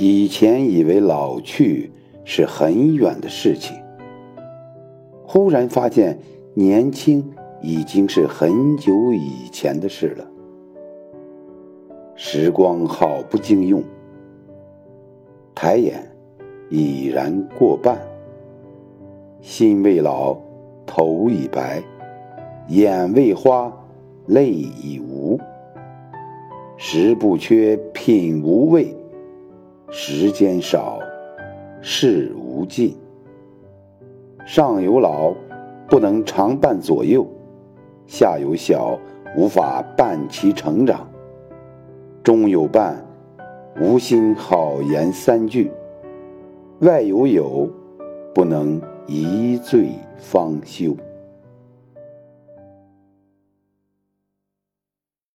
以前以为老去是很远的事情，忽然发现年轻已经是很久以前的事了。时光好不经用，抬眼已然过半。心未老，头已白，眼未花，泪已无。食不缺，品无味。时间少，事无尽。上有老，不能常伴左右；下有小，无法伴其成长；中有伴，无心好言三句；外有友，不能一醉方休。